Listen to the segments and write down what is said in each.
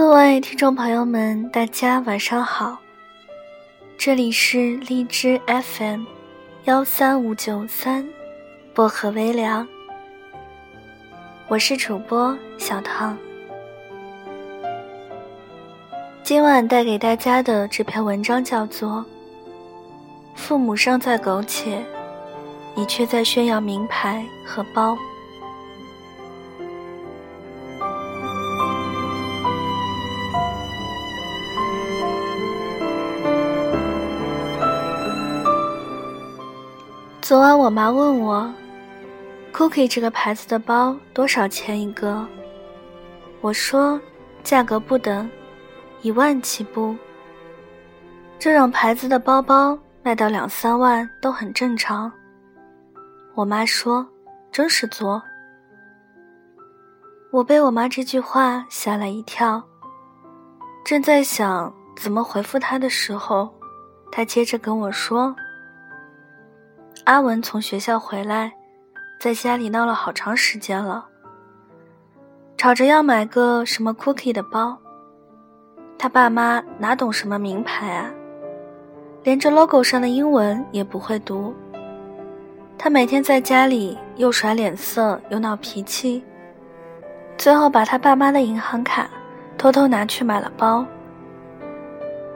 各位听众朋友们，大家晚上好，这里是荔枝 FM 幺三五九三薄荷微凉，我是主播小唐。今晚带给大家的这篇文章叫做《父母尚在苟且，你却在炫耀名牌和包》。昨晚我妈问我，Cookie 这个牌子的包多少钱一个？我说，价格不等，一万起步。这种牌子的包包卖到两三万都很正常。我妈说，真是作。我被我妈这句话吓了一跳，正在想怎么回复她的时候，她接着跟我说。阿文从学校回来，在家里闹了好长时间了，吵着要买个什么 Cookie 的包。他爸妈哪懂什么名牌啊，连这 logo 上的英文也不会读。他每天在家里又甩脸色又闹脾气，最后把他爸妈的银行卡偷偷拿去买了包。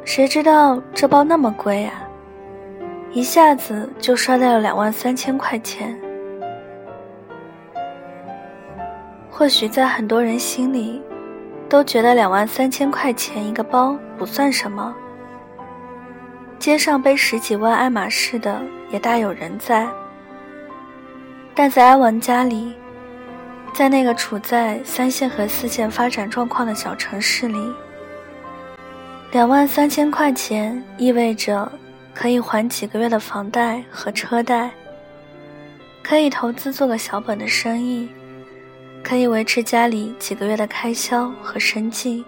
谁知道这包那么贵啊！一下子就刷掉了两万三千块钱。或许在很多人心里，都觉得两万三千块钱一个包不算什么。街上背十几万爱马仕的也大有人在，但在埃文家里，在那个处在三线和四线发展状况的小城市里，两万三千块钱意味着。可以还几个月的房贷和车贷，可以投资做个小本的生意，可以维持家里几个月的开销和生计。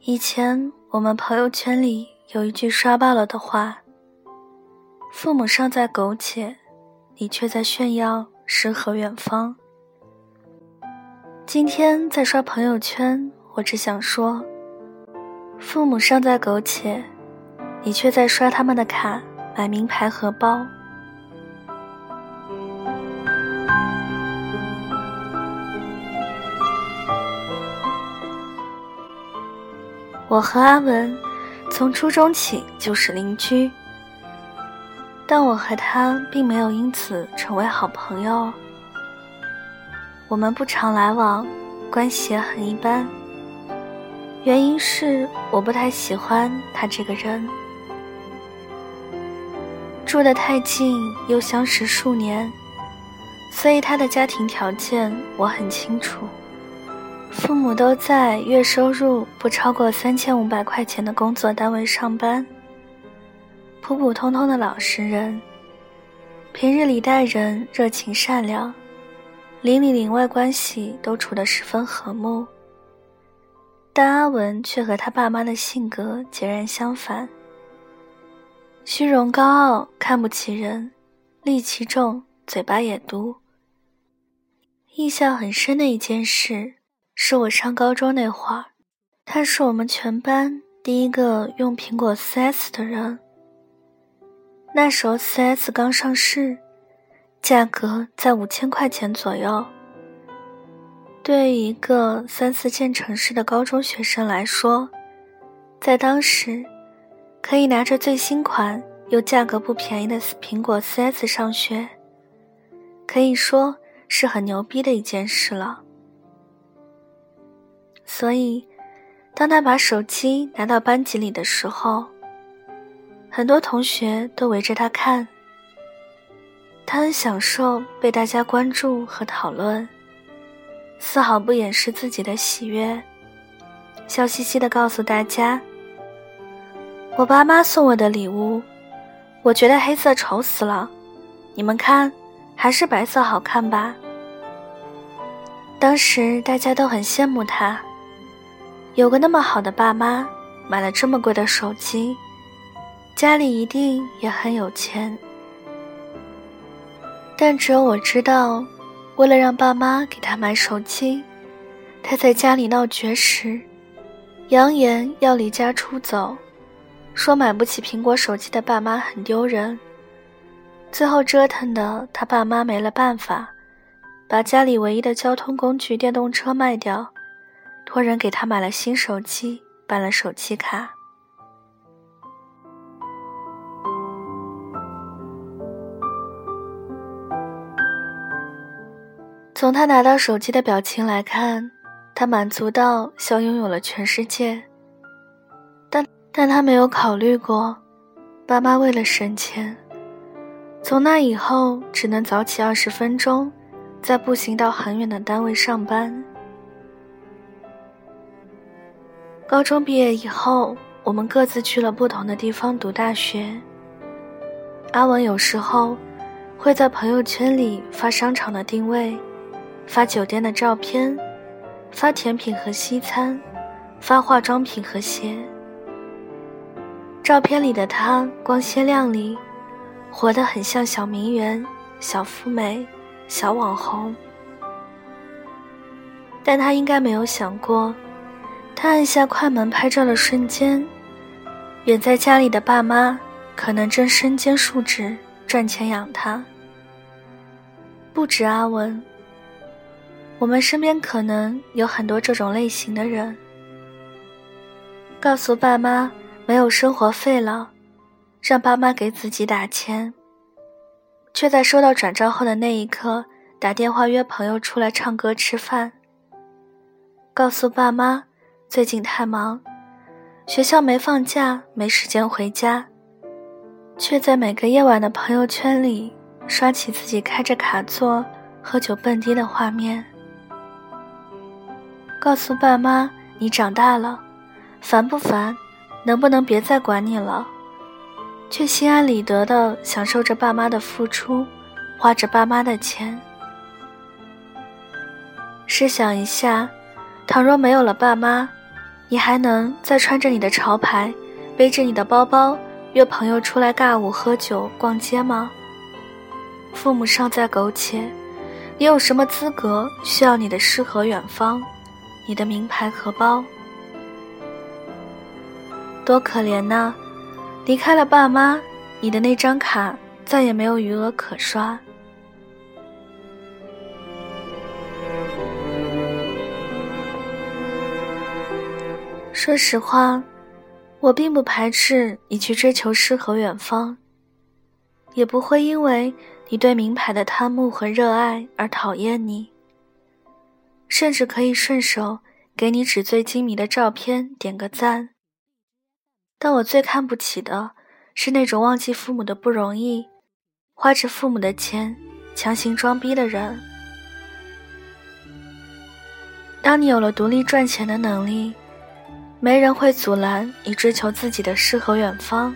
以前我们朋友圈里有一句刷爆了的话：“父母尚在苟且，你却在炫耀诗和远方。”今天在刷朋友圈，我只想说：父母尚在苟且。你却在刷他们的卡，买名牌荷包。我和阿文从初中起就是邻居，但我和他并没有因此成为好朋友。我们不常来往，关系也很一般。原因是我不太喜欢他这个人。住得太近，又相识数年，所以他的家庭条件我很清楚。父母都在月收入不超过三千五百块钱的工作单位上班，普普通通的老实人，平日里待人热情善良，邻里邻外关系都处得十分和睦。但阿文却和他爸妈的性格截然相反。虚荣高傲，看不起人，戾气重，嘴巴也毒。印象很深的一件事，是我上高中那会儿，他是我们全班第一个用苹果 4S 的人。那时候 4S 刚上市，价格在五千块钱左右。对于一个三四线城市的高中学生来说，在当时。可以拿着最新款又价格不便宜的苹果 4S 上学，可以说是很牛逼的一件事了。所以，当他把手机拿到班级里的时候，很多同学都围着他看。他很享受被大家关注和讨论，丝毫不掩饰自己的喜悦，笑嘻嘻地告诉大家。我爸妈送我的礼物，我觉得黑色丑死了，你们看，还是白色好看吧。当时大家都很羡慕他，有个那么好的爸妈，买了这么贵的手机，家里一定也很有钱。但只有我知道，为了让爸妈给他买手机，他在家里闹绝食，扬言要离家出走，说买不起苹果手机的爸妈很丢人。最后折腾的他爸妈没了办法，把家里唯一的交通工具电动车卖掉，托人给他买了新手机，办了手机卡。从他拿到手机的表情来看，他满足到像拥有了全世界。但他没有考虑过，爸妈为了省钱，从那以后只能早起二十分钟，再步行到很远的单位上班。高中毕业以后，我们各自去了不同的地方读大学。阿文有时候会在朋友圈里发商场的定位。发酒店的照片，发甜品和西餐，发化妆品和鞋。照片里的他光鲜亮丽，活得很像小名媛、小富美、小网红。但他应该没有想过，他按下快门拍照的瞬间，远在家里的爸妈可能正身兼数职赚钱养他。不止阿文。我们身边可能有很多这种类型的人，告诉爸妈没有生活费了，让爸妈给自己打钱，却在收到转账后的那一刻打电话约朋友出来唱歌吃饭。告诉爸妈最近太忙，学校没放假，没时间回家，却在每个夜晚的朋友圈里刷起自己开着卡座喝酒蹦迪的画面。告诉爸妈你长大了，烦不烦？能不能别再管你了？却心安理得的享受着爸妈的付出，花着爸妈的钱。试想一下，倘若没有了爸妈，你还能再穿着你的潮牌，背着你的包包，约朋友出来尬舞、喝酒、逛街吗？父母尚在苟且，你有什么资格需要你的诗和远方？你的名牌荷包，多可怜呐！离开了爸妈，你的那张卡再也没有余额可刷。说实话，我并不排斥你去追求诗和远方，也不会因为你对名牌的贪慕和热爱而讨厌你。甚至可以顺手给你纸醉金迷的照片点个赞。但我最看不起的是那种忘记父母的不容易，花着父母的钱强行装逼的人。当你有了独立赚钱的能力，没人会阻拦你追求自己的诗和远方。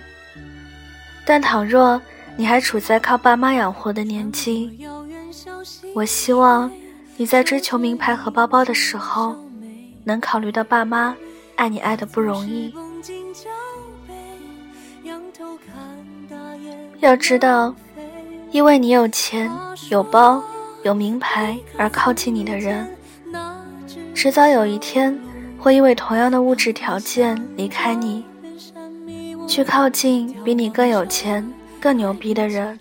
但倘若你还处在靠爸妈养活的年纪，我希望。你在追求名牌和包包的时候，能考虑到爸妈爱你爱的不容易。要知道，因为你有钱、有包、有名牌而靠近你的人，迟早有一天会因为同样的物质条件离开你，去靠近比你更有钱、更牛逼的人。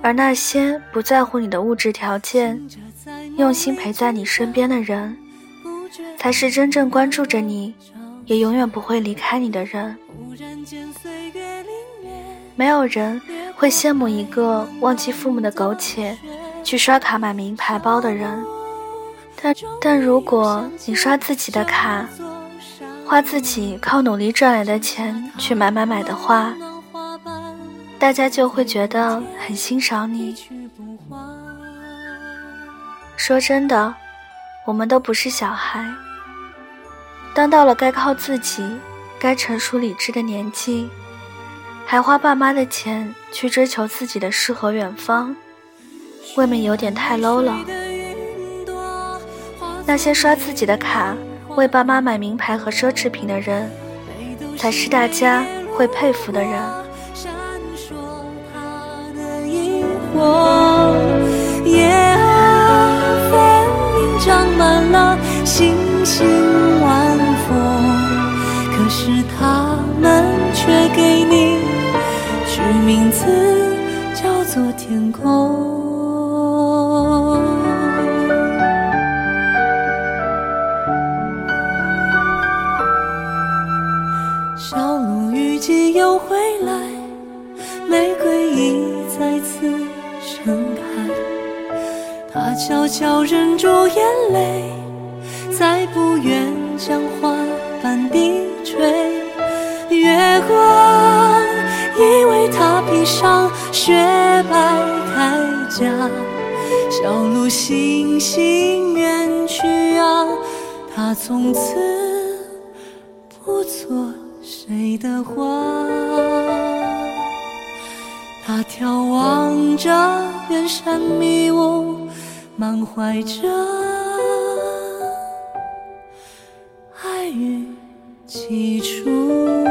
而那些不在乎你的物质条件，用心陪在你身边的人，才是真正关注着你，也永远不会离开你的人。没有人会羡慕一个忘记父母的苟且，去刷卡买名牌包的人。但但如果你刷自己的卡，花自己靠努力赚来的钱去买买买的话，大家就会觉得很欣赏你。说真的，我们都不是小孩。当到了该靠自己、该成熟理智的年纪，还花爸妈的钱去追求自己的诗和远方，未免有点太 low 了。那些刷自己的卡为爸妈买名牌和奢侈品的人，才是大家会佩服的人。闪烁他的萤火回来，玫瑰已再次盛开。他悄悄忍住眼泪，再不愿将花瓣低垂。月光已为他披上雪白铠甲，小鹿悻悻远去啊，他从此不做谁的花。他眺望着远山迷雾。满怀着爱与起初。